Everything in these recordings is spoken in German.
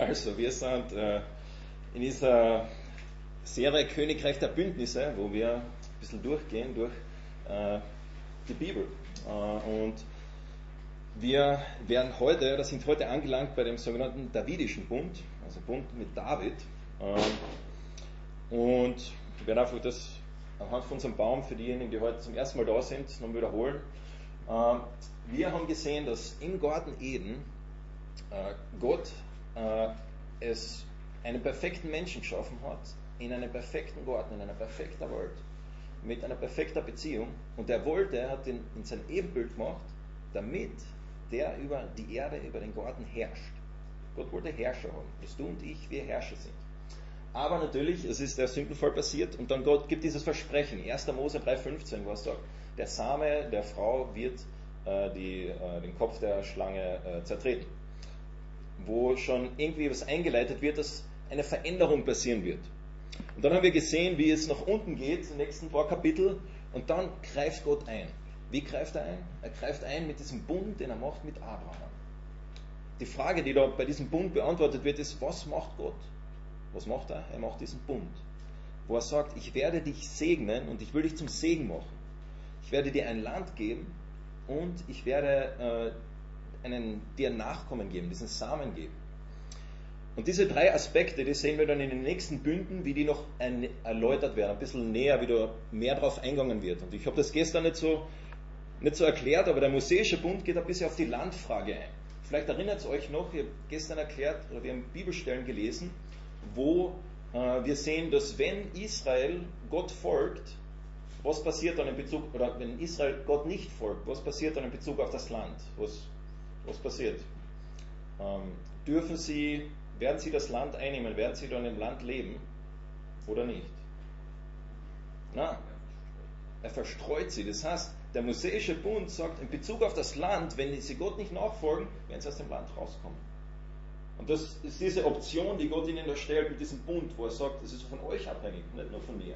Also, wir sind äh, in dieser Serie Königreich der Bündnisse, wo wir ein bisschen durchgehen durch äh, die Bibel. Äh, und wir werden heute, oder sind heute angelangt bei dem sogenannten Davidischen Bund, also Bund mit David. Äh, und ich werde einfach das anhand von unserem Baum für diejenigen, die heute zum ersten Mal da sind, noch wiederholen. Äh, wir haben gesehen, dass im Garten Eden äh, Gott äh, es einen perfekten Menschen geschaffen hat, in einem perfekten Garten, in einer perfekten Welt, mit einer perfekten Beziehung. Und er wollte, er hat ihn in sein Ebenbild gemacht, damit der über die Erde, über den Garten herrscht. Gott wollte Herrscher haben, dass du und ich, wir Herrscher sind. Aber natürlich, es ist der Sündenfall passiert und dann Gott gibt dieses Versprechen, 1. Mose 3,15, wo er sagt, der Same der Frau wird äh, die, äh, den Kopf der Schlange äh, zertreten wo schon irgendwie was eingeleitet wird, dass eine Veränderung passieren wird. Und dann haben wir gesehen, wie es nach unten geht, die nächsten paar Kapitel, und dann greift Gott ein. Wie greift er ein? Er greift ein mit diesem Bund, den er macht mit Abraham. Die Frage, die da bei diesem Bund beantwortet wird, ist, was macht Gott? Was macht er? Er macht diesen Bund, wo er sagt, ich werde dich segnen und ich will dich zum Segen machen. Ich werde dir ein Land geben und ich werde äh, einen, dir Nachkommen geben, diesen Samen geben. Und diese drei Aspekte, die sehen wir dann in den nächsten Bünden, wie die noch erläutert werden, ein bisschen näher, wie da mehr drauf eingegangen wird. Und ich habe das gestern nicht so, nicht so erklärt, aber der Mosaische Bund geht ein bisschen auf die Landfrage ein. Vielleicht erinnert es euch noch, ich habe gestern erklärt, oder wir haben Bibelstellen gelesen, wo äh, wir sehen, dass wenn Israel Gott folgt, was passiert dann in Bezug, oder wenn Israel Gott nicht folgt, was passiert dann in Bezug auf das Land? Was was passiert? Ähm, dürfen sie, werden sie das Land einnehmen, werden sie dann im Land leben oder nicht? Na, er verstreut sie. Das heißt, der Mosaische Bund sagt in Bezug auf das Land, wenn sie Gott nicht nachfolgen, werden sie aus dem Land rauskommen. Und das ist diese Option, die Gott ihnen da stellt mit diesem Bund, wo er sagt, das ist von euch abhängig, nicht nur von mir.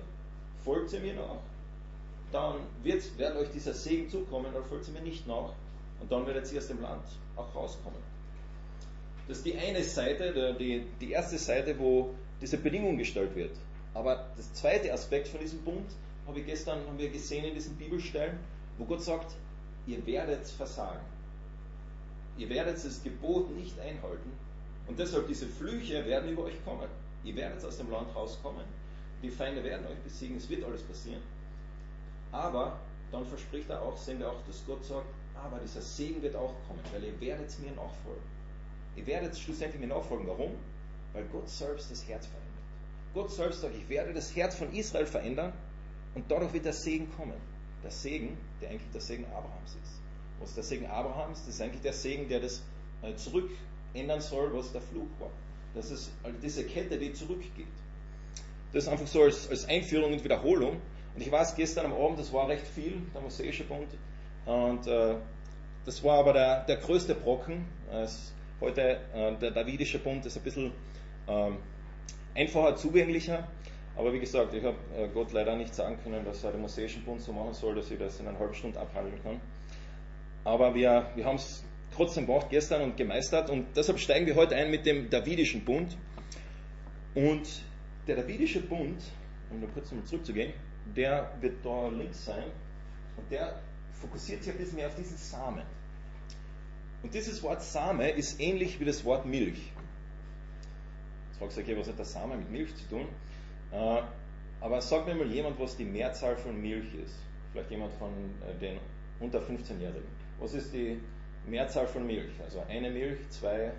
Folgt sie mir nach, dann wird, wird euch dieser Segen zukommen, oder folgt sie mir nicht nach, und dann werdet ihr aus dem Land auch rauskommen. Das ist die eine Seite, die, die erste Seite, wo diese Bedingung gestellt wird. Aber das zweite Aspekt von diesem Bund habe ich gestern haben wir gesehen in diesen Bibelstellen, wo Gott sagt, ihr werdet versagen. Ihr werdet das Gebot nicht einhalten. Und deshalb diese Flüche werden über euch kommen. Ihr werdet aus dem Land rauskommen. Die Feinde werden euch besiegen. Es wird alles passieren. Aber dann verspricht er auch, sehen wir auch, dass Gott sagt, aber dieser Segen wird auch kommen, weil ihr werdet mir nachfolgen. Ihr werdet schlussendlich mir nachfolgen. Warum? Weil Gott selbst das Herz verändert. Gott selbst sagt, ich werde das Herz von Israel verändern und dadurch wird der Segen kommen. Der Segen, der eigentlich der Segen Abrahams ist. Was der Segen Abrahams? Das ist eigentlich der Segen, der das äh, zurückändern soll, was der Fluch war. Das ist also diese Kette, die zurückgeht. Das ist einfach so als, als Einführung und Wiederholung. Und ich weiß, gestern am Abend, das war recht viel, der Mosaische Bund, und äh, das war aber der, der größte Brocken. heute äh, der Davidische Bund ist ein bisschen ähm, einfacher zugänglicher. Aber wie gesagt, ich habe äh, Gott leider nicht sagen können, dass er den Mosaischen Bund so machen soll, dass ich das in einer halben Stunde abhandeln kann. Aber wir, wir haben es trotzdem gemacht gestern und gemeistert und deshalb steigen wir heute ein mit dem Davidischen Bund. Und der Davidische Bund, um nur kurz nochmal zurückzugehen, der wird da links sein und der fokussiert sich ein bisschen mehr auf diesen Samen. Und dieses Wort Same ist ähnlich wie das Wort Milch. Jetzt fragst du, okay, was hat der Same mit Milch zu tun? Äh, aber sag mir mal jemand, was die Mehrzahl von Milch ist. Vielleicht jemand von äh, den unter 15-Jährigen. Was ist die Mehrzahl von Milch? Also eine Milch, zwei.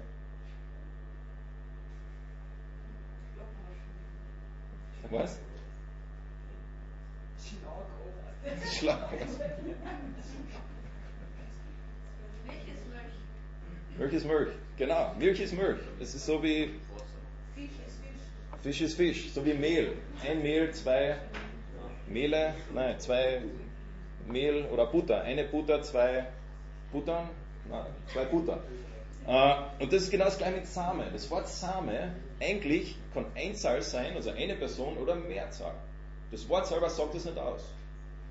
Was? Schlagobers. Milch ist Milch. Genau, Milch ist Milch. Es ist so wie. Fisch ist Fisch. Fisch ist Fisch, so wie Mehl. Ein Mehl, zwei Mehle, nein, zwei Mehl oder Butter. Eine Butter, zwei Buttern, nein, zwei Butter. Äh, und das ist genau das gleiche mit Same. Das Wort Same eigentlich kann Einzahl sein, also eine Person oder Mehrzahl. Das Wort selber sagt das nicht aus.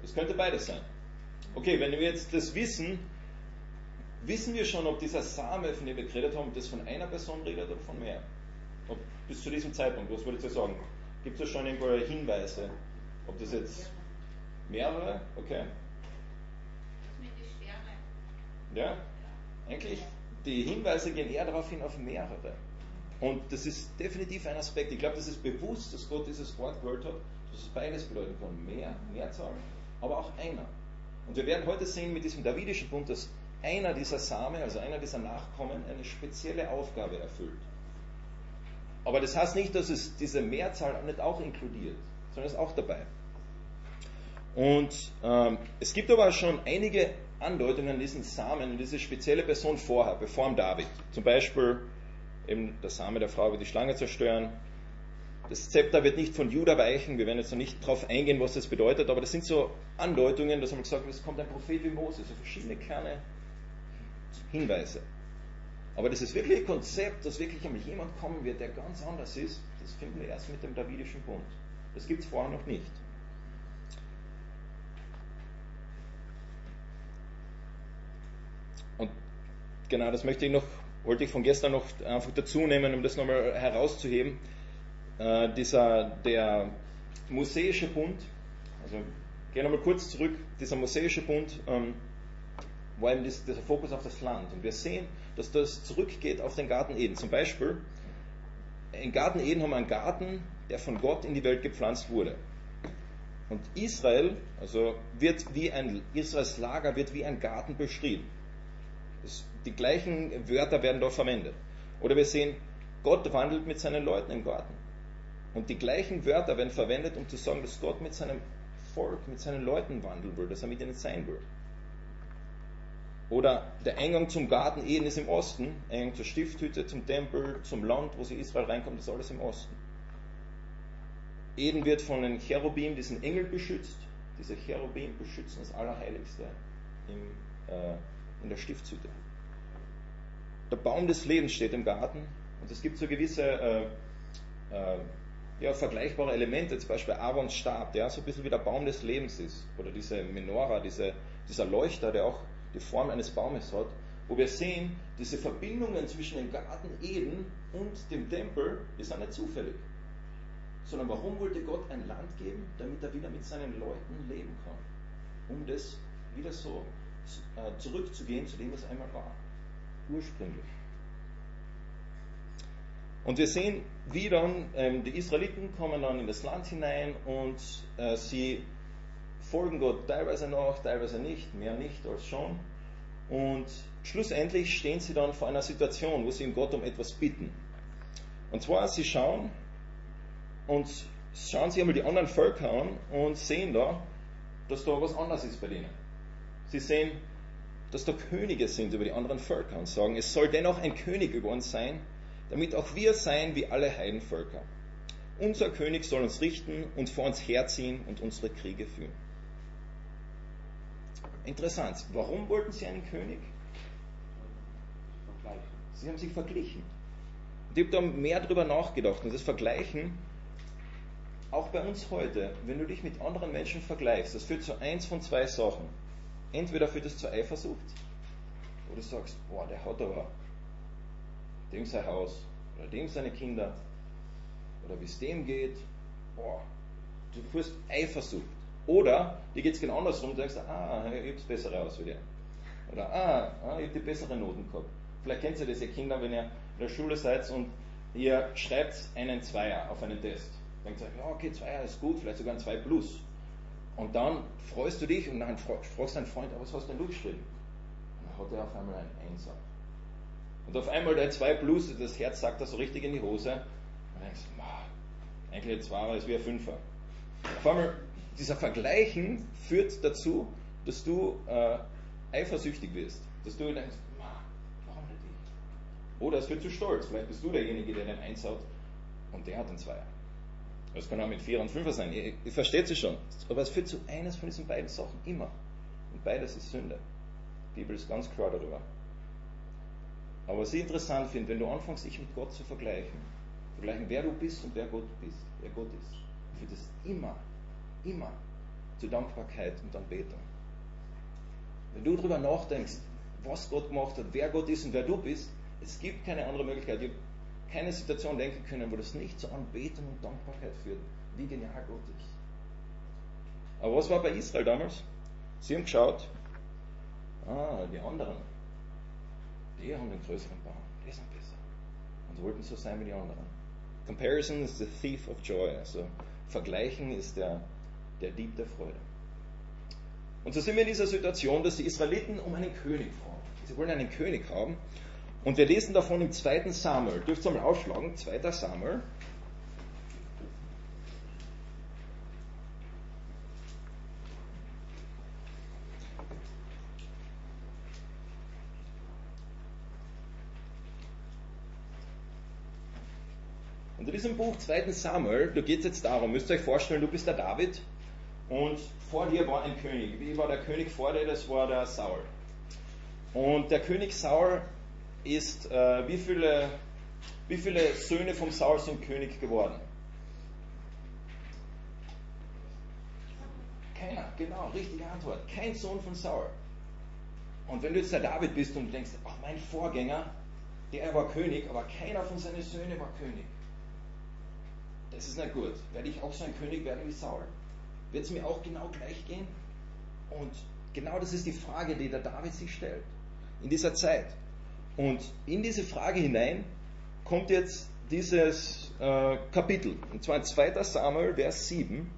Es könnte beides sein. Okay, wenn wir jetzt das wissen, wissen wir schon, ob dieser Same, von dem wir geredet haben, das von einer Person redet oder von mehr? Ob bis zu diesem Zeitpunkt, was würdet ihr sagen? Gibt es schon irgendwo Hinweise? Ob das jetzt mehrere? Okay. Ja? Eigentlich, die Hinweise gehen eher darauf hin auf mehrere. Und das ist definitiv ein Aspekt. Ich glaube, das ist bewusst, dass Gott dieses Wort gewählt hat, dass es beides bedeuten kann. Mehr, Mehrzahl, aber auch einer. Und wir werden heute sehen mit diesem Davidischen Bund, dass einer dieser Same, also einer dieser Nachkommen, eine spezielle Aufgabe erfüllt. Aber das heißt nicht, dass es diese Mehrzahl nicht auch inkludiert, sondern ist auch dabei. Und ähm, es gibt aber schon einige Andeutungen an diesen Samen, an diese spezielle Person vorher, bevor David. Zum Beispiel eben der Same der Frau wird die Schlange zerstören. Das Zepter wird nicht von Juda weichen. Wir werden jetzt noch nicht darauf eingehen, was das bedeutet, aber das sind so Andeutungen, dass man gesagt hat, es kommt ein Prophet wie Moses, so verschiedene kleine Hinweise. Aber das wirkliche Konzept, dass wirklich einmal jemand kommen wird, der ganz anders ist, das finden wir erst mit dem Davidischen Bund. Das gibt es vorher noch nicht. Und genau das möchte ich noch, wollte ich von gestern noch einfach dazu nehmen, um das nochmal herauszuheben. Äh, dieser, der Mosaische Bund, also gehen nochmal kurz zurück, dieser Mosaische Bund ähm, war eben das, dieser Fokus auf das Land. Und wir sehen, dass das zurückgeht auf den Garten Eden. Zum Beispiel, im Garten Eden haben wir einen Garten, der von Gott in die Welt gepflanzt wurde. Und Israel, also wird wie ein, Israels Lager wird wie ein Garten beschrieben. Das, die gleichen Wörter werden dort verwendet. Oder wir sehen, Gott wandelt mit seinen Leuten im Garten. Und die gleichen Wörter werden verwendet, um zu sagen, dass Gott mit seinem Volk, mit seinen Leuten wandeln will, dass er mit ihnen sein will. Oder der Eingang zum Garten Eden ist im Osten, Eingang zur Stifthütte, zum Tempel, zum Land, wo sie Israel reinkommt, ist alles im Osten. Eden wird von den Cherubim, diesen Engel beschützt. Diese Cherubim beschützen das Allerheiligste im, äh, in der Stiftshütte. Der Baum des Lebens steht im Garten und es gibt so gewisse äh, äh, ja, vergleichbare Elemente, zum Beispiel Aarons Stab, der so ein bisschen wie der Baum des Lebens ist. Oder diese Menora, diese, dieser Leuchter, der auch die Form eines Baumes hat, wo wir sehen, diese Verbindungen zwischen dem Garten Eden und dem Tempel, die sind nicht zufällig. Sondern warum wollte Gott ein Land geben? Damit er wieder mit seinen Leuten leben kann. Um das wieder so äh, zurückzugehen zu dem, was einmal war. Ursprünglich. Und wir sehen, wie dann ähm, die Israeliten kommen dann in das Land hinein und äh, sie folgen Gott teilweise noch, teilweise nicht, mehr nicht als schon. Und schlussendlich stehen sie dann vor einer Situation, wo sie in Gott um etwas bitten. Und zwar, sie schauen und schauen sich einmal die anderen Völker an und sehen da, dass da was anders ist bei denen. Sie sehen, dass da Könige sind über die anderen Völker und sagen, es soll dennoch ein König über uns sein, damit auch wir sein wie alle Heidenvölker. Unser König soll uns richten und vor uns herziehen und unsere Kriege führen. Interessant. Warum wollten sie einen König? Sie haben sich verglichen. Und ich habe da mehr darüber nachgedacht. Und das Vergleichen, auch bei uns heute, wenn du dich mit anderen Menschen vergleichst, das führt zu eins von zwei Sachen. Entweder führt es zur Eifersucht, wo du sagst, boah, der hat aber dem sein Haus, oder dem seine Kinder, oder wie es dem geht, boah, du führst Eifersucht. Oder dir geht es genau andersrum, du denkst, ah, ich hab's bessere aus wie der. Oder ah, ah ich habe die besseren Noten gehabt. Vielleicht kennt ihr das, ihr Kinder, wenn ihr in der Schule seid und ihr schreibt einen Zweier auf einen Test. Denkt ihr, ja, okay, Zweier ist gut, vielleicht sogar ein Zwei plus. Und dann freust du dich und dann fragst deinen Freund, was hast denn du geschrieben? Und dann hat er auf einmal einen Einser. Und auf einmal der 2 plus, das Herz sagt da so richtig in die Hose. Und du denkst, eigentlich ein Zweier ist wie ein Fünfer. Auf einmal dieser Vergleichen führt dazu, dass du äh, eifersüchtig wirst. Dass du denkst, warum nicht ich? Oder es wird zu stolz. Vielleicht bist du derjenige, der den Eins hat und der hat den Zweier. Das kann auch mit Vier und Fünfer sein. Ihr, ihr versteht es schon. Aber es führt zu eines von diesen beiden Sachen immer. Und beides ist Sünde. Die Bibel ist ganz klar darüber. Aber was ich interessant finde, wenn du anfängst, dich mit Gott zu vergleichen, vergleichen, wer du bist und wer Gott bist, wer Gott ist, führt es immer immer zu Dankbarkeit und Anbetung. Wenn du darüber nachdenkst, was Gott gemacht hat, wer Gott ist und wer du bist, es gibt keine andere Möglichkeit. Ich habe keine Situation denken können, wo das nicht zu Anbetung und Dankbarkeit führt. Wie genial Gott ist. Aber was war bei Israel damals? Sie haben geschaut, ah, die anderen, die haben den größeren Baum, die sind besser. Und wollten so sein wie die anderen. Comparison is the thief of joy. Also Vergleichen ist der, der Dieb der Freude. Und so sind wir in dieser Situation, dass die Israeliten um einen König fragen. Sie wollen einen König haben. Und wir lesen davon im 2. Samuel. Dürft ihr mal aufschlagen? 2. Samuel. Diesem Buch 2. Samuel, da geht es jetzt darum, müsst ihr euch vorstellen, du bist der David und vor dir war ein König. Wie war der König vor dir? Das war der Saul. Und der König Saul ist, äh, wie, viele, wie viele Söhne vom Saul sind König geworden? Keiner, genau, richtige Antwort. Kein Sohn von Saul. Und wenn du jetzt der David bist und denkst, ach, mein Vorgänger, der war König, aber keiner von seinen Söhnen war König. Das ist nicht gut. Werde ich auch so ein König werden wie Saul? Wird es mir auch genau gleich gehen? Und genau das ist die Frage, die der David sich stellt in dieser Zeit. Und in diese Frage hinein kommt jetzt dieses äh, Kapitel, und zwar in 2. Samuel, Vers 7.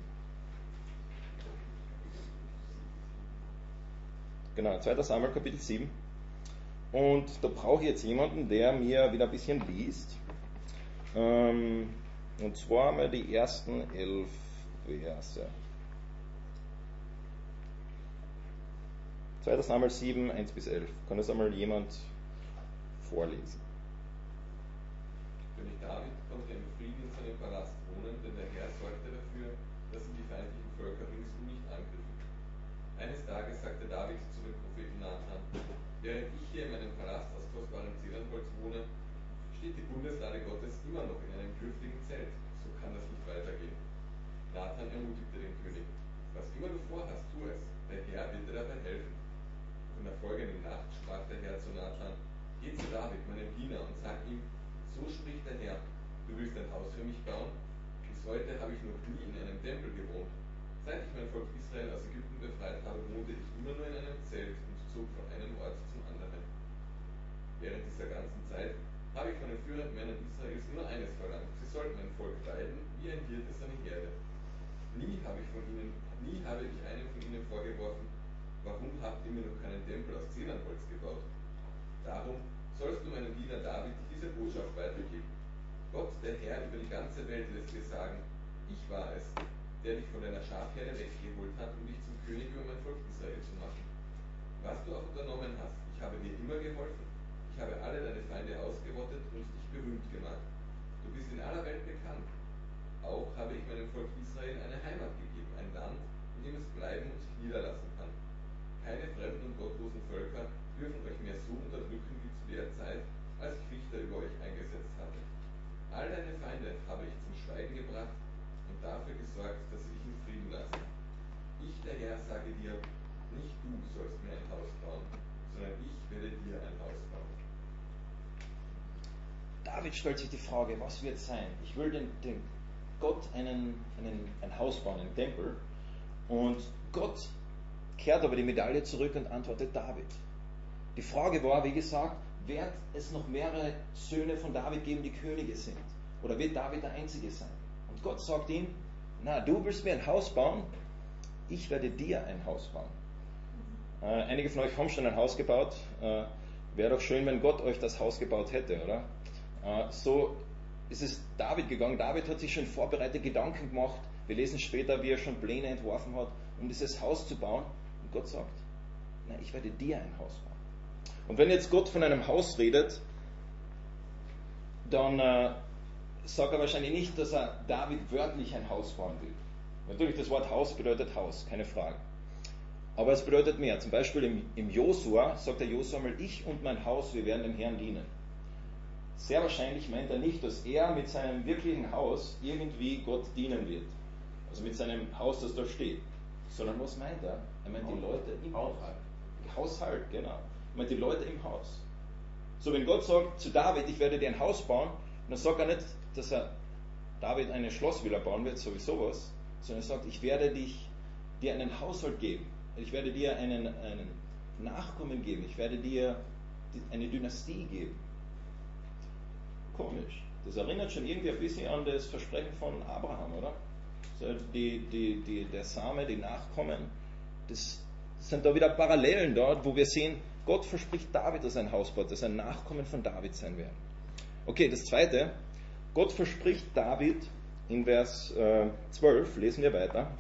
Genau, 2. Samuel, Kapitel 7. Und da brauche ich jetzt jemanden, der mir wieder ein bisschen liest. Ähm, und zwar mal die ersten elf Verse. 2. Samuel 7, 1 bis 11. Kann das einmal jemand vorlesen? König David konnte im Frieden in seinem Palast wohnen, denn der Herr sorgte dafür, dass ihn die feindlichen Völker ringsum nicht angriffen. Eines Tages sagte David zu dem Propheten Nathan, während ich hier in meinem Palast aus kostbarem Zedernholz wohne, steht die Bundeslade Gottes immer noch in einem dürftigen Zelt. So kann das nicht weitergehen. Nathan ermutigte den König. Was immer du vorhast, tu es. Der Herr wird dir dabei helfen. In der folgenden Nacht sprach der Herr zu Nathan, Geh zu David, meinem Diener, und sag ihm, so spricht der Herr, du willst ein Haus für mich bauen? Bis heute habe ich noch nie in einem Tempel gewohnt. Seit ich mein Volk Israel aus Ägypten befreit habe, wohnte ich immer nur in einem Zelt und zog von einem Ort zum anderen. Während dieser ganzen Zeit habe ich von den führenden Männern Israels nur eines verlangt. Sie sollten mein Volk weiden, wie ein Hirte seine Herde. Nie habe ich von ihnen, nie habe ich einem von ihnen vorgeworfen, warum habt ihr mir noch keinen Tempel aus Zedernholz gebaut? Darum sollst du meinem Diener David diese Botschaft weitergeben. Gott, der Herr über die ganze Welt, lässt dir sagen, ich war es, der dich von deiner Schafherde weggeholt hat, um dich zum König über mein Volk Israel zu machen. Was du auch unternommen hast, ich habe dir immer geholfen. Ich habe alle deine Feinde ausgerottet und dich berühmt gemacht. Du bist in aller Welt bekannt. Auch habe ich meinem Volk Israel eine Heimat gegeben, ein Land, in dem es bleiben und sich niederlassen kann. Keine fremden und gottlosen Völker dürfen euch mehr so unterdrücken wie zu der Zeit, als ich Richter über euch eingesetzt hatte. All deine Feinde habe ich zum Schweigen gebracht und dafür gesorgt, dass sie dich in Frieden lassen. Ich, der Herr, sage dir, nicht du sollst mir ein Haus bauen, sondern ich werde dir ein Haus bauen. David stellt sich die Frage, was wird sein? Ich will den, den Gott einen, einen, ein Haus bauen, einen Tempel. Und Gott kehrt aber die Medaille zurück und antwortet David. Die Frage war, wie gesagt, wird es noch mehrere Söhne von David geben, die Könige sind? Oder wird David der Einzige sein? Und Gott sagt ihm, na, du willst mir ein Haus bauen, ich werde dir ein Haus bauen. Äh, einige von euch haben schon ein Haus gebaut. Äh, Wäre doch schön, wenn Gott euch das Haus gebaut hätte, oder? Äh, so ist es David gegangen. David hat sich schon vorbereitet Gedanken gemacht. Wir lesen später, wie er schon Pläne entworfen hat, um dieses Haus zu bauen. Und Gott sagt, na, ich werde dir ein Haus bauen. Und wenn jetzt Gott von einem Haus redet, dann äh, sagt er wahrscheinlich nicht, dass er David wörtlich ein Haus bauen will. Natürlich, das Wort Haus bedeutet Haus, keine Frage. Aber es bedeutet mehr. Zum Beispiel im, im Josua sagt der Josua mal, ich und mein Haus, wir werden dem Herrn dienen. Sehr wahrscheinlich meint er nicht, dass er mit seinem wirklichen Haus irgendwie Gott dienen wird. Also mit seinem Haus, das da steht. Sondern was meint er? Er meint die Leute im Haushalt. Haushalt, genau. Er meint die Leute im Haus. So, wenn Gott sagt zu David, ich werde dir ein Haus bauen, er sagt gar nicht, dass er David eine Schlossvilla bauen wird, sowieso was, sondern er sagt, ich werde dich, dir einen Haushalt geben. Ich werde dir einen, einen Nachkommen geben. Ich werde dir eine Dynastie geben. Komisch. Das erinnert schon irgendwie ein bisschen an das Versprechen von Abraham, oder? Die, die, die, der Same, die Nachkommen, das sind da wieder Parallelen dort, wo wir sehen, Gott verspricht David, dass ein Haus dass ein Nachkommen von David sein werden. Okay, das zweite, Gott verspricht David in Vers äh, 12, lesen wir weiter,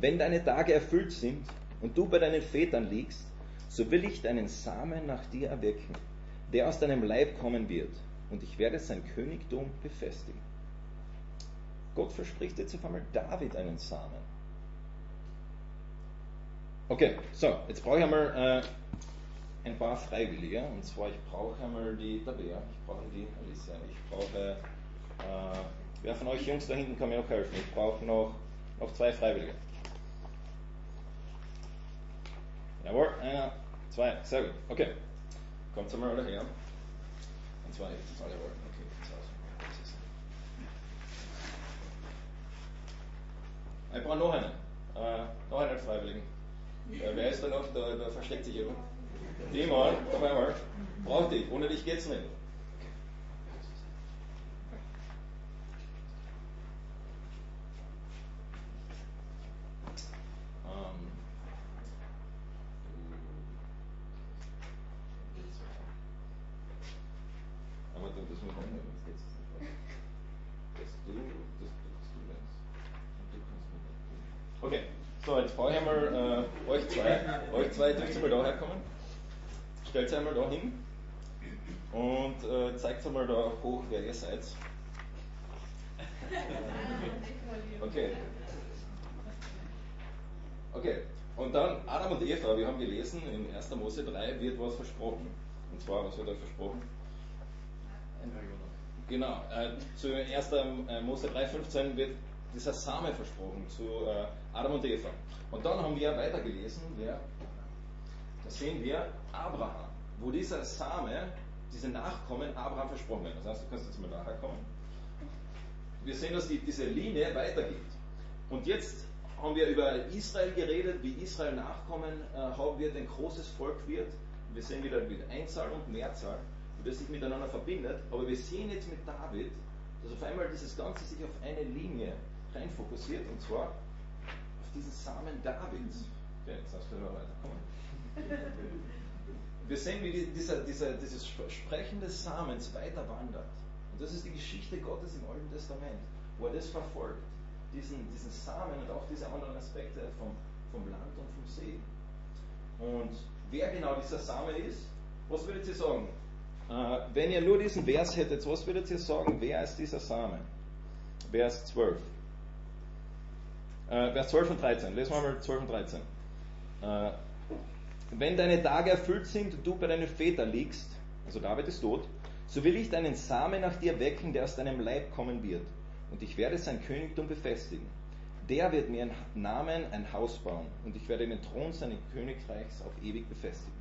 wenn deine Tage erfüllt sind und du bei deinen Vätern liegst, so will ich deinen Samen nach dir erwecken, der aus deinem Leib kommen wird, und ich werde sein Königtum befestigen. Gott verspricht jetzt auf einmal David einen Samen. Okay, so, jetzt brauche ich einmal äh, ein paar Freiwillige. Und zwar, ich brauche einmal die Tabea, ich brauche die Alicia, ich brauche, äh, wer von euch Jungs da hinten kann mir noch helfen? Ich brauche noch, noch zwei Freiwillige. Jawohl, einer, zwei, sehr gut. Okay, kommt einmal alle her. Und zwar, alle jawohl. Okay, Ich brauche noch einen. Äh, noch einen Freiwilligen. Äh, wer ist da noch? Da, da versteckt sich jemand. Die mal, komm einmal. Braucht dich. Ohne dich geht's nicht. Ähm, aber das muss man nicht, das geht's nicht. Dass du, das, das du lernst. Und du kannst mir das tun. Okay, so, jetzt brauche ich einmal äh, euch zwei. Euch zwei dürft ihr mal da herkommen. Stellt euch einmal da hin und äh, zeigt einmal da hoch, wer ihr seid. Okay. Okay, und dann Adam und Eva, wir haben gelesen, in 1. Mose 3 wird was versprochen. Und zwar, was wird da versprochen? Genau, äh, zu 1. Äh, Mose 3,15 wird dieser Same versprochen zu äh, Adam und Eva. Und dann haben wir weitergelesen, ja, da sehen wir Abraham, wo dieser Same, diese Nachkommen Abraham versprochen werden. Das heißt, du kannst jetzt mal nachher kommen. Wir sehen, dass die, diese Linie weitergeht. Und jetzt haben wir über Israel geredet, wie Israel Nachkommen äh, haben wird, ein großes Volk wird. Wir sehen wieder mit Einzahl und Mehrzahl, wie das sich miteinander verbindet. Aber wir sehen jetzt mit David, dass auf einmal dieses Ganze sich auf eine Linie rein fokussiert, und zwar auf diesen Samen Davids. Okay, jetzt darfst du weiterkommen. Wir sehen, wie dieser, dieser, dieses Sprechen des Samens weiter wandert. Und das ist die Geschichte Gottes im Alten Testament, wo er das verfolgt. Diesen, diesen Samen und auch diese anderen Aspekte vom, vom Land und vom See. Und wer genau dieser Same ist, was würdet ihr sagen? Äh, wenn ihr nur diesen Vers hättet, was würdet ihr sagen, wer ist dieser Same? Vers 12. Äh, Vers 12 und 13. Lesen wir mal 12 und 13. Äh, wenn deine Tage erfüllt sind und du bei deinen Vätern liegst, also David ist tot, so will ich deinen Samen nach dir wecken, der aus deinem Leib kommen wird. Und ich werde sein Königtum befestigen. Der wird mir einen Namen ein Haus bauen und ich werde den Thron seines Königreichs auf ewig befestigen.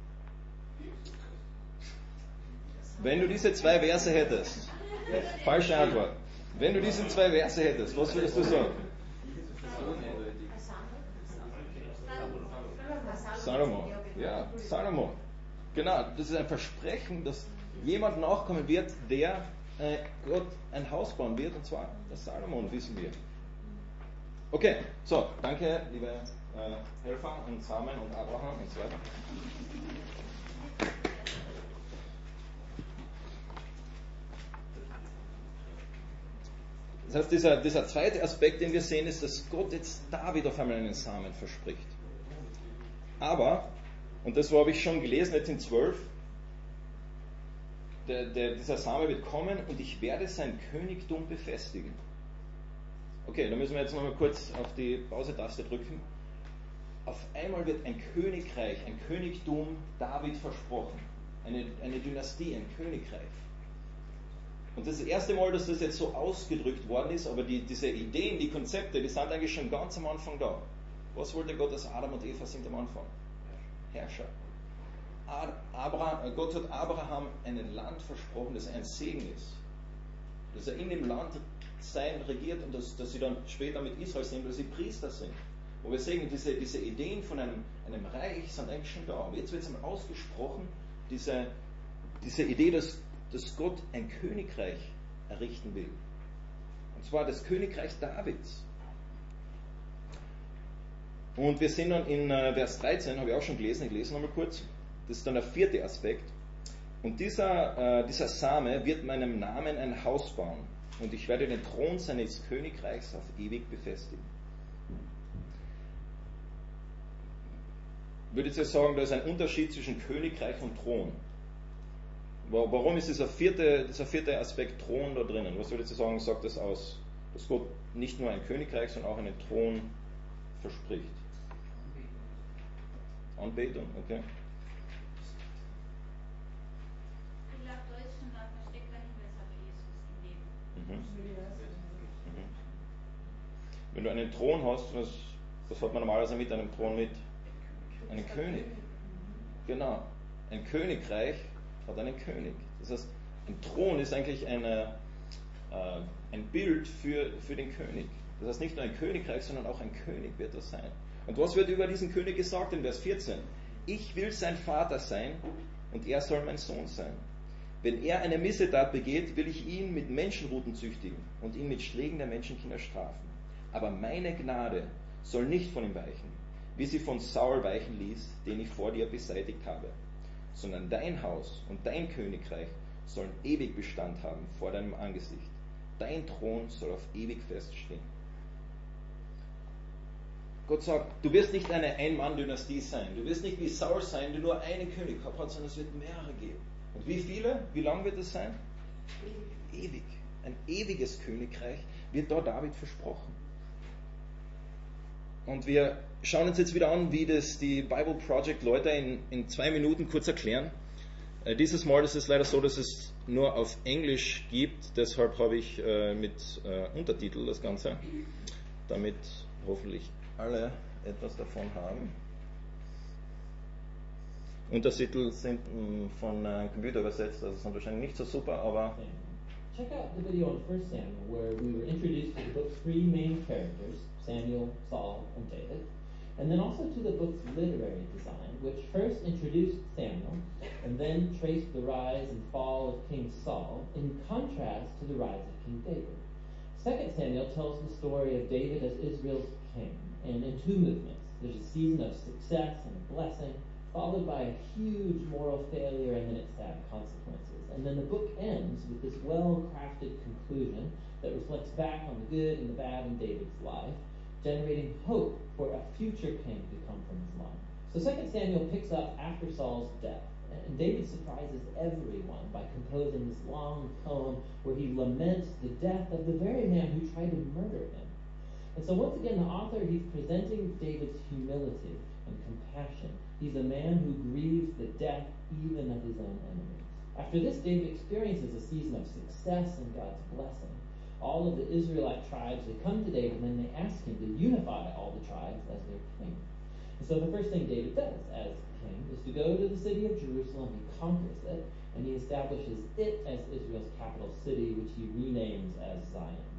Wenn du diese zwei Verse hättest, falsche Antwort. Wenn du diese zwei Verse hättest, was würdest du sagen? Salomo. Ja, Salomo. Genau, das ist ein Versprechen, dass jemand nachkommen wird, der äh, Gott ein Haus bauen wird, und zwar der Salomon, wissen wir. Okay, so, danke, liebe äh, Helfer und Samen und Abraham und so weiter. Das heißt, dieser, dieser zweite Aspekt, den wir sehen, ist, dass Gott jetzt David auf einmal einen Samen verspricht. Aber, und das habe ich schon gelesen, jetzt in 12, der, der, dieser Same wird kommen und ich werde sein Königtum befestigen. Okay, da müssen wir jetzt nochmal kurz auf die Pause-Taste drücken. Auf einmal wird ein Königreich, ein Königtum David versprochen. Eine, eine Dynastie, ein Königreich. Und das, erste Mal, dass das jetzt so ausgedrückt worden ist, aber die, diese Ideen, die Konzepte, die sind eigentlich schon ganz am Anfang da. Was wollte Gott, dass Adam und Eva sind am Anfang? Herrscher. Abraham, Gott hat Abraham ein Land versprochen, das ein Segen ist. dass er in dem Land sein regiert und dass, dass sie dann später mit Israel sind, weil sie Priester sind. Und wir sehen, diese, diese Ideen von einem, einem Reich sind eigentlich schon da. Und jetzt wird es einmal ausgesprochen, diese, diese Idee, dass, dass Gott ein Königreich errichten will. Und zwar das Königreich Davids. Und wir sehen dann in äh, Vers 13, habe ich auch schon gelesen, ich lese nochmal kurz, das ist dann der vierte Aspekt. Und dieser, äh, dieser Same wird meinem Namen ein Haus bauen und ich werde den Thron seines Königreichs auf ewig befestigen. Würdet ihr sagen, da ist ein Unterschied zwischen Königreich und Thron? Warum ist dieser vierte, dieser vierte Aspekt Thron da drinnen? Was würdet ihr sagen, sagt das aus? Dass Gott nicht nur ein Königreich, sondern auch einen Thron verspricht. Anbetung, okay. Ich glaube, da ist schon ein versteckter Hinweis auf Jesus im Leben. Mhm. Mhm. Wenn du einen Thron hast, was, was hat man normalerweise mit einem Thron mit? Einen König. Genau. Ein Königreich hat einen König. Das heißt, ein Thron ist eigentlich eine, äh, ein Bild für, für den König. Das heißt, nicht nur ein Königreich, sondern auch ein König wird das sein. Und was wird über diesen König gesagt in Vers 14? Ich will sein Vater sein und er soll mein Sohn sein. Wenn er eine Missetat begeht, will ich ihn mit Menschenruten züchtigen und ihn mit Schlägen der Menschenkinder strafen. Aber meine Gnade soll nicht von ihm weichen, wie sie von Saul weichen ließ, den ich vor dir beseitigt habe, sondern dein Haus und dein Königreich sollen ewig Bestand haben vor deinem Angesicht. Dein Thron soll auf ewig feststehen. Gott sagt, du wirst nicht eine Ein-Mann-Dynastie sein. Du wirst nicht wie Saul sein, der nur einen König gehabt hat, sondern es wird mehrere geben. Und wie viele? Wie lang wird es sein? Ewig. Ein ewiges Königreich wird da David versprochen. Und wir schauen uns jetzt wieder an, wie das die Bible Project Leute in, in zwei Minuten kurz erklären. Äh, dieses Mal ist es leider so, dass es nur auf Englisch gibt, deshalb habe ich äh, mit äh, Untertitel das Ganze, damit hoffentlich alle etwas davon haben. Untertitel sind mh, von äh, Computer übersetzt, also sind wahrscheinlich nicht so super, aber Check out the video on 1 Samuel where we were introduced to the book's three main characters, Samuel, Saul, and David, and then also to the book's literary design, which first introduced Samuel and then traced the rise and fall of King Saul in contrast to the rise of King David. 2 Samuel tells the story of David as Israel's king, and in two movements. There's a season of success and blessing, followed by a huge moral failure and then its sad consequences. And then the book ends with this well crafted conclusion that reflects back on the good and the bad in David's life, generating hope for a future king to come from his line. So 2 Samuel picks up after Saul's death. And David surprises everyone by composing this long poem where he laments the death of the very man who tried to murder him. And so once again, the author, he's presenting David's humility and compassion. He's a man who grieves the death even of his own enemies. After this, David experiences a season of success and God's blessing. All of the Israelite tribes, they come to David and then they ask him to unify all the tribes as their king. And so the first thing David does as king is to go to the city of Jerusalem, he conquers it, and he establishes it as Israel's capital city, which he renames as Zion.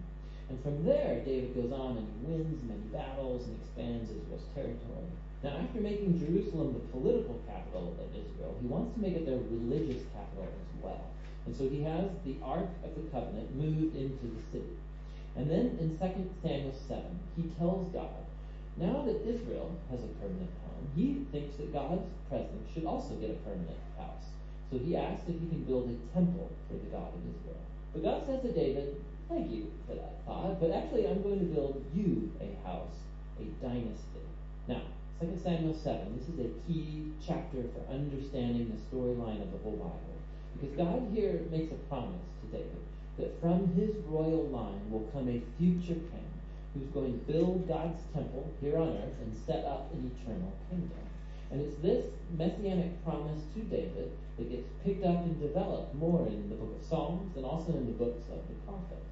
And from there, David goes on and he wins many battles and expands Israel's territory. Now, after making Jerusalem the political capital of Israel, he wants to make it their religious capital as well. And so he has the Ark of the Covenant moved into the city. And then in 2 Samuel 7, he tells God, now that Israel has a permanent home, he thinks that God's presence should also get a permanent house. So he asks if he can build a temple for the God of Israel. But God says to David, Thank you for that thought, but actually I'm going to build you a house, a dynasty. Now, 2 Samuel 7, this is a key chapter for understanding the storyline of the whole Bible. Because God here makes a promise to David that from his royal line will come a future king who's going to build God's temple here on earth and set up an eternal kingdom. And it's this messianic promise to David that gets picked up and developed more in the book of Psalms and also in the books of the prophets.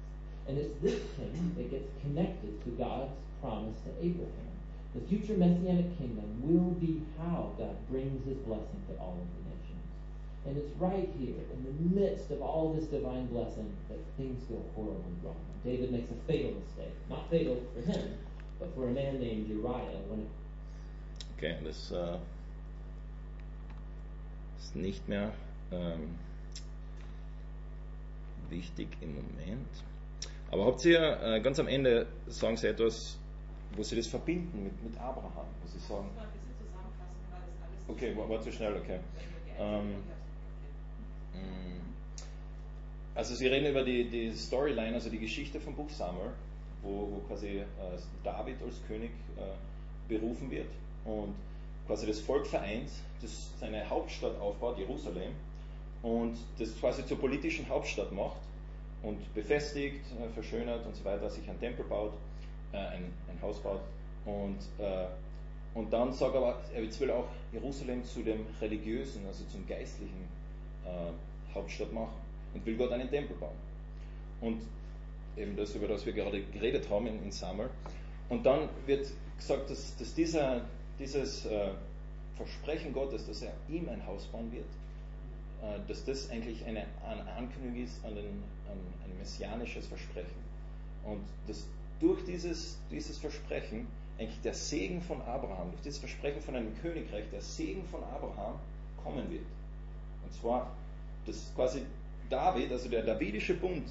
And it's this king that gets connected to God's promise to Abraham. The future messianic kingdom will be how God brings his blessing to all of the nations. And it's right here, in the midst of all this divine blessing, that things go horribly wrong. David makes a fatal mistake. Not fatal for him, but for a man named Uriah when Okay, das äh, uh, ist nicht mehr ähm, wichtig im Moment. Aber habt ihr äh, ganz am Ende, sagen Sie etwas, wo Sie das verbinden mit, mit Abraham, wo Sie sagen, Mal ein bisschen zusammenfassen, weil das alles. okay, war, war zu schnell, okay. Ähm, Mm. Also Sie reden über die, die Storyline, also die Geschichte vom Buch Samuel, wo, wo quasi äh, David als König äh, berufen wird und quasi das Volk vereint, das seine Hauptstadt aufbaut, Jerusalem, und das quasi zur politischen Hauptstadt macht und befestigt, äh, verschönert und so weiter, sich ein Tempel baut, äh, ein, ein Haus baut und, äh, und dann sagt er aber, er will auch Jerusalem zu dem religiösen, also zum geistlichen äh, Hauptstadt machen und will Gott einen Tempel bauen. Und eben das, über das wir gerade geredet haben in, in Samuel. Und dann wird gesagt, dass, dass dieser, dieses äh, Versprechen Gottes, dass er ihm ein Haus bauen wird, äh, dass das eigentlich eine, Ankündigung ist an, den, an ein messianisches Versprechen. Und dass durch dieses, dieses Versprechen eigentlich der Segen von Abraham, durch dieses Versprechen von einem Königreich, der Segen von Abraham kommen wird. Und zwar, dass quasi David, also der davidische Bund,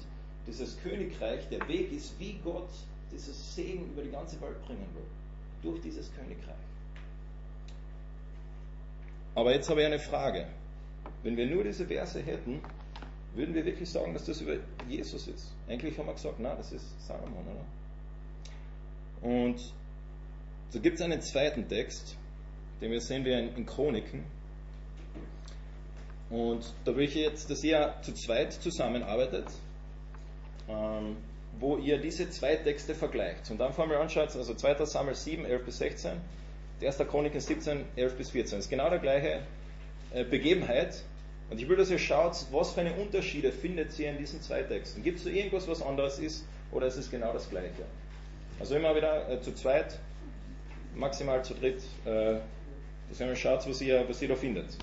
dieses Königreich, der Weg ist, wie Gott dieses Segen über die ganze Welt bringen will. Durch dieses Königreich. Aber jetzt habe ich eine Frage. Wenn wir nur diese Verse hätten, würden wir wirklich sagen, dass das über Jesus ist? Eigentlich haben wir gesagt, na, das ist Salomon, oder? Und so gibt es einen zweiten Text, den wir sehen wir in, in Chroniken. Und da will ich jetzt, dass ihr zu zweit zusammenarbeitet, ähm, wo ihr diese zwei Texte vergleicht. Und dann fangen wir anschaut, also 2. Samuel 7, 11 bis 16, 1. Chroniken 17, 11 bis 14. Das ist genau der gleiche äh, Begebenheit. Und ich will, dass ihr schaut, was für eine Unterschiede findet ihr in diesen zwei Texten. Gibt es so irgendwas, was anderes ist, oder ist es genau das Gleiche? Also immer wieder äh, zu zweit, maximal zu dritt, äh, dass ihr mal schaut, was ihr, was ihr da findet.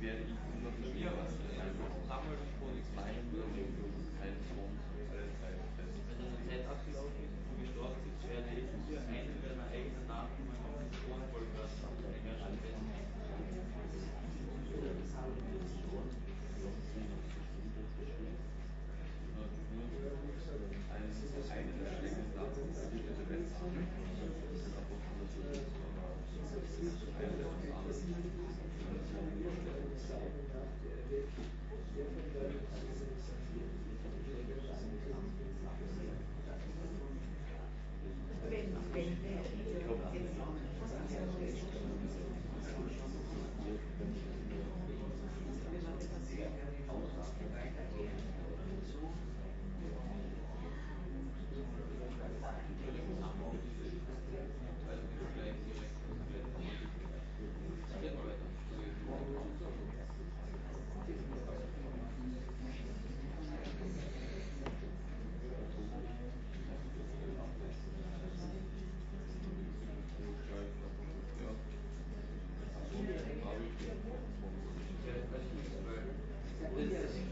wäre ich immer von mir was. Also damals schon nichts meinen, nur mein Sohn. Zeit abgelaufen ist, du gestorben bist, wäre ich ein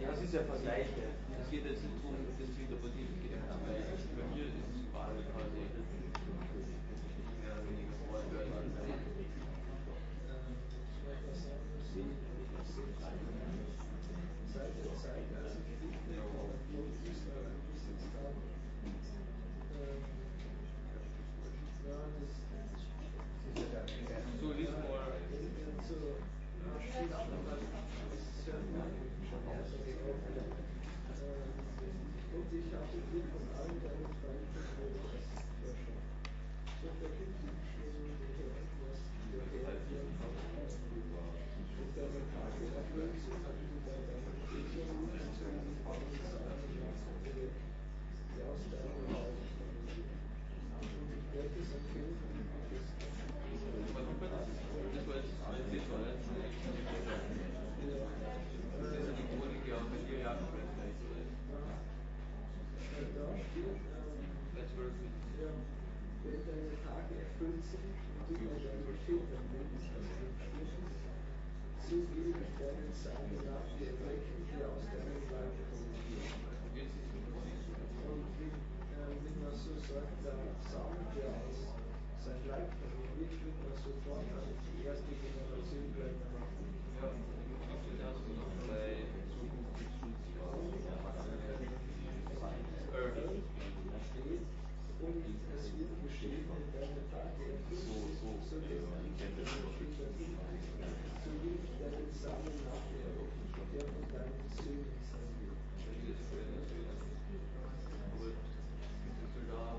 Das ist ja Vergleich. Es geht jetzt nicht darum, das zu interpretieren. Bei mir ist es quasi. Samen, der aus sein Leib kommen wird, wird man sofort an die erste Generation gleich machen. Ja, das ist das so noch bei Earth. Da steht, und es wird geschehen, wenn deine Tage erfüllt sind, so lässt ich deine Kinder hin. So will ich deinen Samen nach dir wecken, der von deinen Söhnen sein wird. Aber bist du da?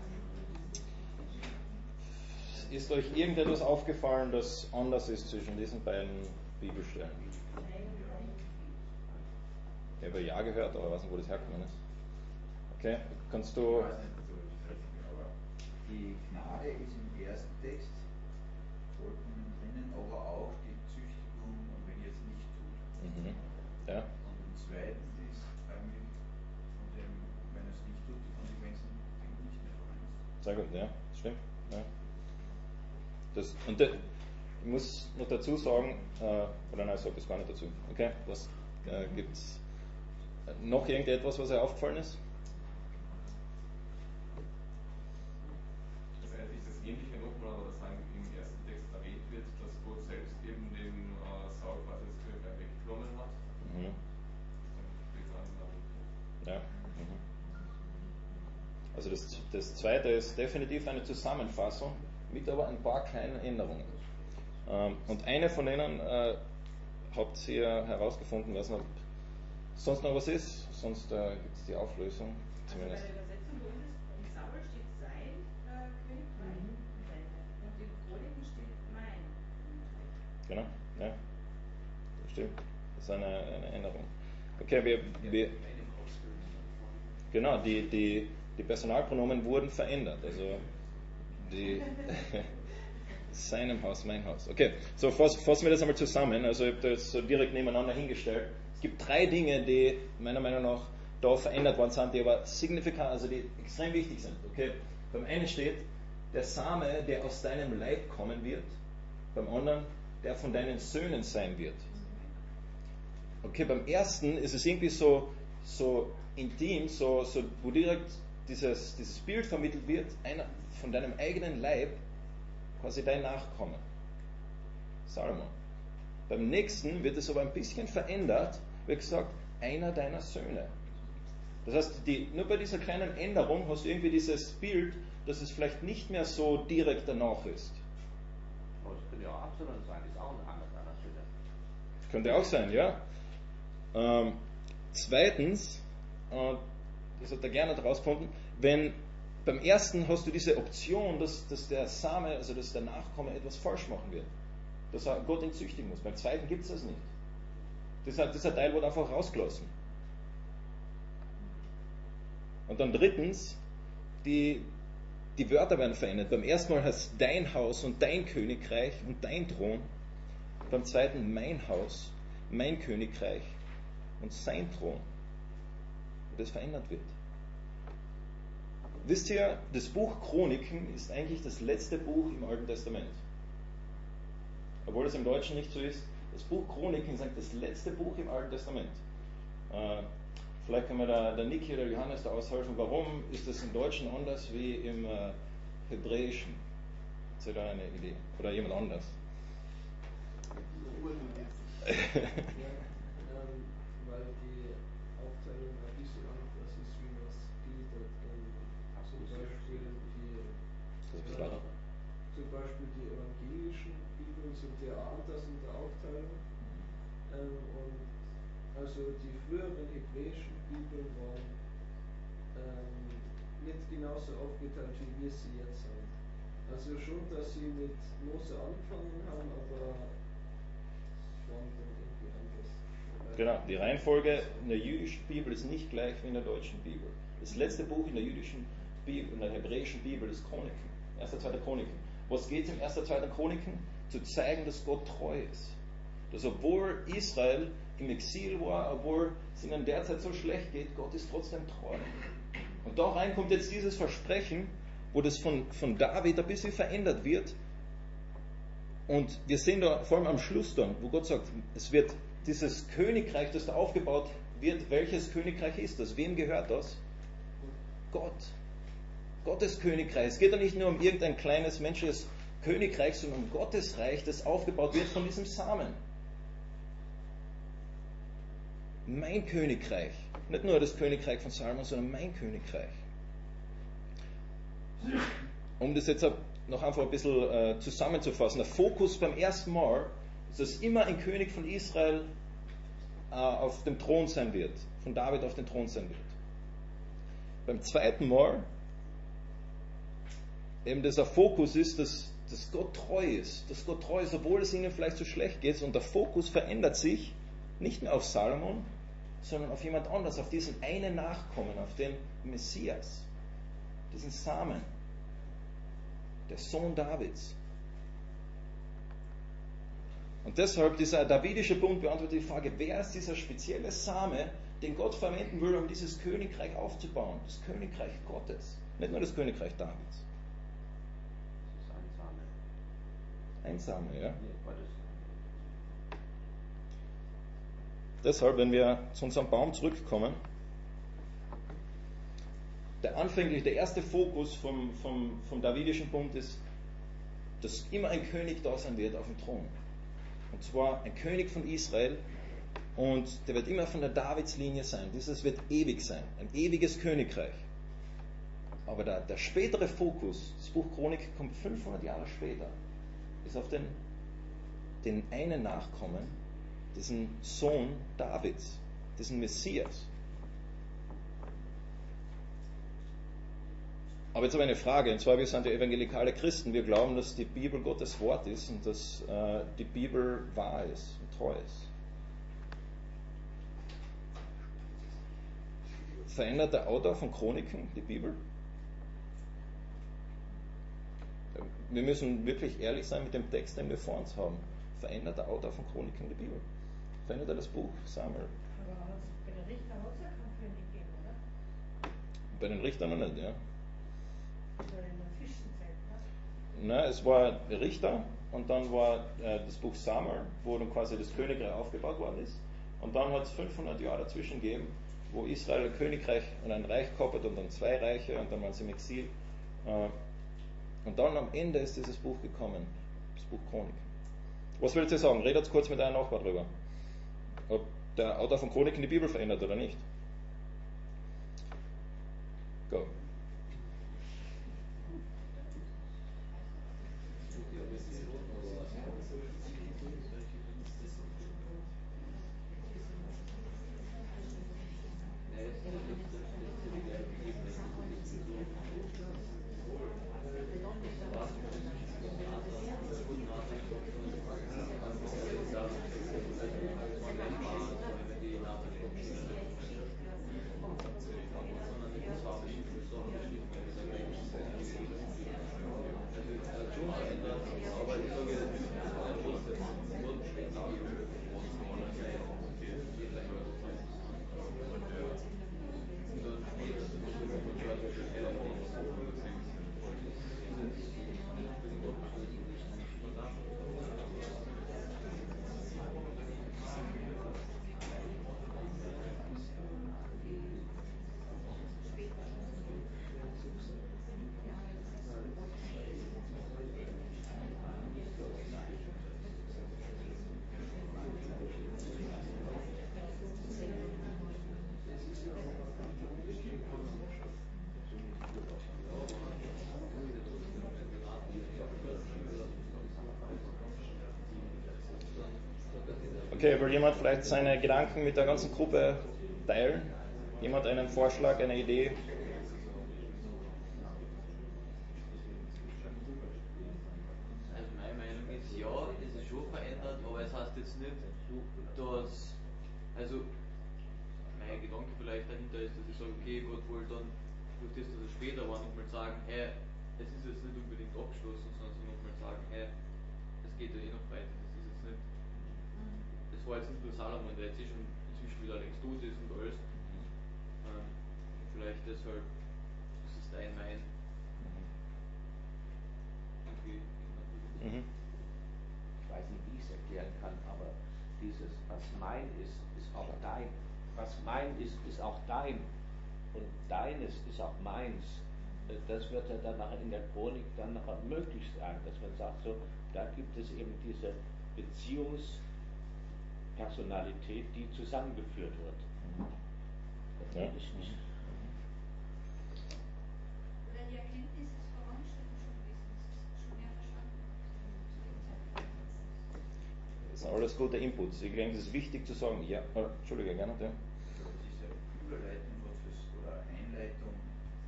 Ist euch irgendetwas aufgefallen, das anders ist zwischen diesen beiden Bibelstellen? Ich habe ja gehört, aber ich weiß nicht, wo das hergekommen ist. Okay, kannst du. Die Gnade ist im ersten Text vollkommen drinnen, aber auch die Züchtigung und wenn ihr es nicht tut. Mhm. Ja, Und im zweiten ist eigentlich von dem, wenn es nicht tut, die Konsequenzen nicht mehr vorhanden. sehr gut, ja, das stimmt. Das, und der, ich muss noch dazu sagen, äh, oder nein, ich sage das gar nicht dazu. Okay, was äh, gibt es noch irgendetwas, was euch aufgefallen ist? Das ist eigentlich das Ähnliche nochmal, aber das im ersten Text erwähnt wird, dass Gott selbst eben dem äh, Saul quasi das Königreich weggenommen hat. Mhm. Ja. Mhm. Also das, das zweite ist definitiv eine Zusammenfassung mit aber ein paar kleinen Änderungen. Ähm, und eine von denen äh, habt ihr herausgefunden, was noch sonst noch was ist, sonst äh, gibt es die Auflösung Also bei zumindest. der Übersetzung bei uns ist, im Saul steht sein äh, Königreich und in Chroniken steht mein Königreich. Genau, ja. Das stimmt. Das ist eine, eine Änderung. Okay, wir, wir, genau, die, die, die Personalpronomen wurden verändert. Also die seinem Haus, mein Haus. Okay, so fass, fassen wir das einmal zusammen. Also ich habe das so direkt nebeneinander hingestellt. Es gibt drei Dinge, die meiner Meinung nach da verändert worden sind, die aber signifikant, also die extrem wichtig sind. Okay, beim einen steht der Same, der aus deinem Leib kommen wird. Beim anderen, der von deinen Söhnen sein wird. Okay, beim ersten ist es irgendwie so, so intim, so, so, wo direkt dieses, dieses Bild vermittelt wird, einer von deinem eigenen Leib, quasi dein Nachkomme. Salomon. Beim nächsten wird es aber ein bisschen verändert, wird gesagt, einer deiner Söhne. Das heißt, die, nur bei dieser kleinen Änderung hast du irgendwie dieses Bild, dass es vielleicht nicht mehr so direkt danach ist. Aber das könnte ja auch Absalom sein, ist auch ein anderer einer Söhne. Könnte auch sein, ja. Ähm, zweitens, äh, das hat der Gernot herausgefunden, wenn beim ersten hast du diese Option, dass, dass der Same, also dass der Nachkomme etwas falsch machen wird. Dass er Gott ihn züchtigen muss. Beim zweiten gibt es das nicht. Das, dieser Teil wurde einfach rausgelassen. Und dann drittens, die, die Wörter werden verändert. Beim ersten Mal heißt dein Haus und dein Königreich und dein Thron. Beim zweiten mein Haus, mein Königreich und sein Thron. Das verändert wird. Wisst ihr, das Buch Chroniken ist eigentlich das letzte Buch im Alten Testament. Obwohl es im Deutschen nicht so ist. Das Buch Chroniken ist eigentlich das letzte Buch im Alten Testament. Äh, vielleicht kann mir der, der Niki oder Johannes da aushelfen, warum ist das im Deutschen anders wie im äh, Hebräischen? Habt ihr da eine Idee? Oder jemand anders? ja, ähm, weil die Aufteilung ein bisschen anders ist, wie man es gliedert. Ähm, zum Beispiel die Das ist zum Beispiel die evangelischen Bibeln sind ja anders in der Aufteilung. Ähm, und also die früheren hebräischen Bibeln waren ähm, nicht genauso aufgeteilt, wie wir sie jetzt haben. Also schon, dass sie mit Mose angefangen haben, aber es waren dann irgendwie anders. Genau, die Reihenfolge in der jüdischen Bibel ist nicht gleich wie in der deutschen Bibel. Das letzte Buch in der jüdischen Bibel, in der hebräischen Bibel ist Chroniken. Erster, zweiter Chroniken. Was geht im erster, zweiter Chroniken? Zu zeigen, dass Gott treu ist. Dass obwohl Israel im Exil war, obwohl es ihnen derzeit so schlecht geht, Gott ist trotzdem treu. Und da rein kommt jetzt dieses Versprechen, wo das von, von David ein bisschen verändert wird. Und wir sehen da vor allem am Schluss dann, wo Gott sagt, es wird dieses Königreich, das da aufgebaut wird, welches Königreich ist das? Wem gehört das? Gott. Gottes Königreich. Es geht ja nicht nur um irgendein kleines menschliches Königreich, sondern um Gottes Reich, das aufgebaut wird von diesem Samen. Mein Königreich. Nicht nur das Königreich von Salomon, sondern mein Königreich. Um das jetzt noch einfach ein bisschen äh, zusammenzufassen. Der Fokus beim ersten Mal ist, dass immer ein König von Israel äh, auf dem Thron sein wird, von David auf dem Thron sein wird. Beim zweiten Mal eben dieser Fokus ist, dass, dass Gott treu ist, dass Gott treu ist, obwohl es ihnen vielleicht so schlecht geht und der Fokus verändert sich nicht mehr auf Salomon, sondern auf jemand anders, auf diesen einen Nachkommen, auf den Messias, diesen Samen, der Sohn Davids. Und deshalb dieser davidische Bund beantwortet die Frage, wer ist dieser spezielle Same, den Gott verwenden will, um dieses Königreich aufzubauen, das Königreich Gottes, nicht nur das Königreich Davids. Einsame, ja. Deshalb, wenn wir zu unserem Baum zurückkommen, der anfängliche, der erste Fokus vom, vom, vom Davidischen Bund ist, dass immer ein König da sein wird auf dem Thron. Und zwar ein König von Israel und der wird immer von der Davidslinie sein. Dieses wird ewig sein, ein ewiges Königreich. Aber der, der spätere Fokus, das Buch Chronik kommt 500 Jahre später, ist auf den, den einen Nachkommen, diesen Sohn Davids, diesen Messias. Aber jetzt habe ich eine Frage, und zwar, wir sind ja evangelikale Christen, wir glauben, dass die Bibel Gottes Wort ist und dass äh, die Bibel wahr ist und treu ist. Verändert der Autor von Chroniken die Bibel? Wir müssen wirklich ehrlich sein mit dem Text, den wir vor uns haben. Verändert der Autor von Chroniken die Bibel? Verändert er das Buch Samuel? Aber bei den Richtern hat es ja keinen König gegeben, oder? Bei den Richtern noch nicht, ja. Oder in der Zwischenzeit, ne? Na, es war Richter und dann war äh, das Buch Samuel, wo dann quasi das Königreich aufgebaut worden ist. Und dann hat es 500 Jahre dazwischen gegeben, wo Israel ein Königreich und ein Reich gehabt hat und dann zwei Reiche und dann waren sie im Exil. Äh, und dann am Ende ist dieses Buch gekommen, das Buch Chronik. Was willst du sagen? Redet kurz mit deinem Nachbar drüber. Ob der Autor von Chroniken die Bibel verändert oder nicht. Go. Okay, will jemand vielleicht seine Gedanken mit der ganzen Gruppe teilen? Jemand einen Vorschlag, eine Idee? Also meine Meinung ist ja, es ist schon verändert, aber es heißt jetzt nicht, dass, also mein Gedanke vielleicht dahinter ist, dass ich sage, okay, Gott wollte dann durch das, dass es später war, nochmal sagen, hey, es ist jetzt nicht unbedingt abgeschlossen, sondern so nochmal sagen, hey, es geht ja eh noch weiter, das war jetzt nicht nur Salomon, der jetzt eh schon inzwischen wieder längst tot ist und alles. Ähm, vielleicht deshalb, das ist ein mein irgendwie Mhm. Ich weiß nicht, wie ich es erklären kann, aber dieses, was mein ist, ist auch dein. Was mein ist, ist auch dein. Und deines ist auch meins. Das wird ja dann nachher in der Chronik dann nachher möglich sein, dass man sagt, so, da gibt es eben diese Beziehungspersonalität, die zusammengeführt wird. Das Ja. ist nicht Oder die Erkenntnis des voranschrittenden Schulwesens schon mehr verstanden. Das sind alles gute Inputs. Ich denke, es ist wichtig zu sagen, ja, äh, Entschuldige, gerne. Ja. Diese Überleitung hat fürs, oder Einleitung,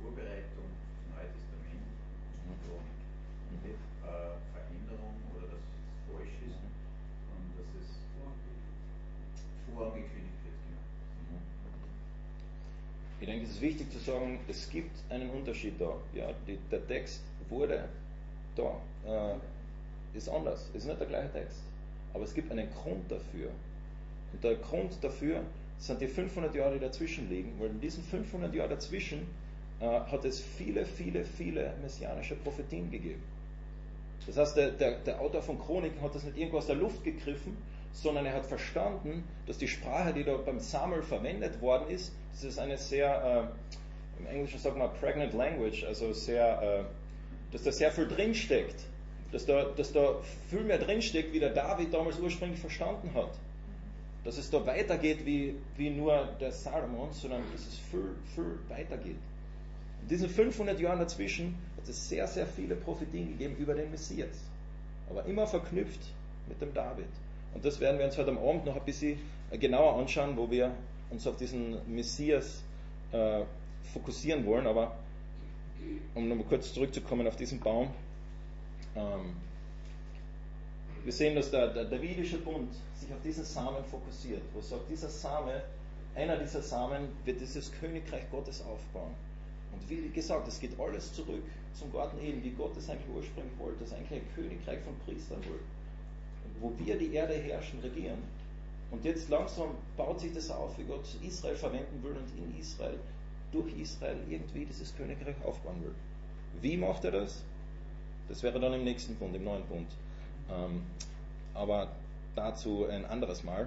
Vorbereitung zum Neuen Testament, so, nicht äh, Veränderung oder dass es falsch ist, sondern dass es vorangekündigt wird, genau. Ich denke, es ist wichtig zu sagen, es gibt einen Unterschied da. Ja, die, der Text wurde da, äh, ist anders, ist nicht der gleiche Text. Aber es gibt einen Grund dafür. Und der Grund dafür sind die 500 Jahre, die dazwischen liegen, weil in diesen 500 Jahren dazwischen äh, hat es viele, viele, viele messianische Prophetien gegeben. Das heißt, der, der, der Autor von Chroniken hat das nicht irgendwo aus der Luft gegriffen, sondern er hat verstanden, dass die Sprache, die da beim Samuel verwendet worden ist, das ist eine sehr, äh, im Englischen sagt man pregnant language, also sehr, äh, dass da sehr viel drinsteckt. Dass da, dass da viel mehr drinsteckt, wie der David damals ursprünglich verstanden hat. Dass es da weitergeht wie, wie nur der Salomon, sondern dass es viel, viel weitergeht. In diesen 500 Jahren dazwischen hat es sehr, sehr viele Prophetien gegeben über den Messias. Aber immer verknüpft mit dem David. Und das werden wir uns heute am Abend noch ein bisschen genauer anschauen, wo wir uns auf diesen Messias äh, fokussieren wollen. Aber um nochmal kurz zurückzukommen auf diesen Baum. Ähm, wir sehen, dass der, der Davidische Bund sich auf diesen Samen fokussiert, wo sagt, dieser Same, einer dieser Samen wird dieses Königreich Gottes aufbauen. Und wie gesagt, es geht alles zurück zum Garten Eden, wie Gott es eigentlich ursprünglich wollte, dass eigentlich ein Königreich von Priestern wollte, wo wir die Erde herrschen, regieren. Und jetzt langsam baut sich das auf, wie Gott Israel verwenden will und in Israel, durch Israel irgendwie dieses Königreich aufbauen will. Wie macht er das? Das wäre dann im nächsten Punkt, im neuen Punkt. Ähm, aber dazu ein anderes Mal.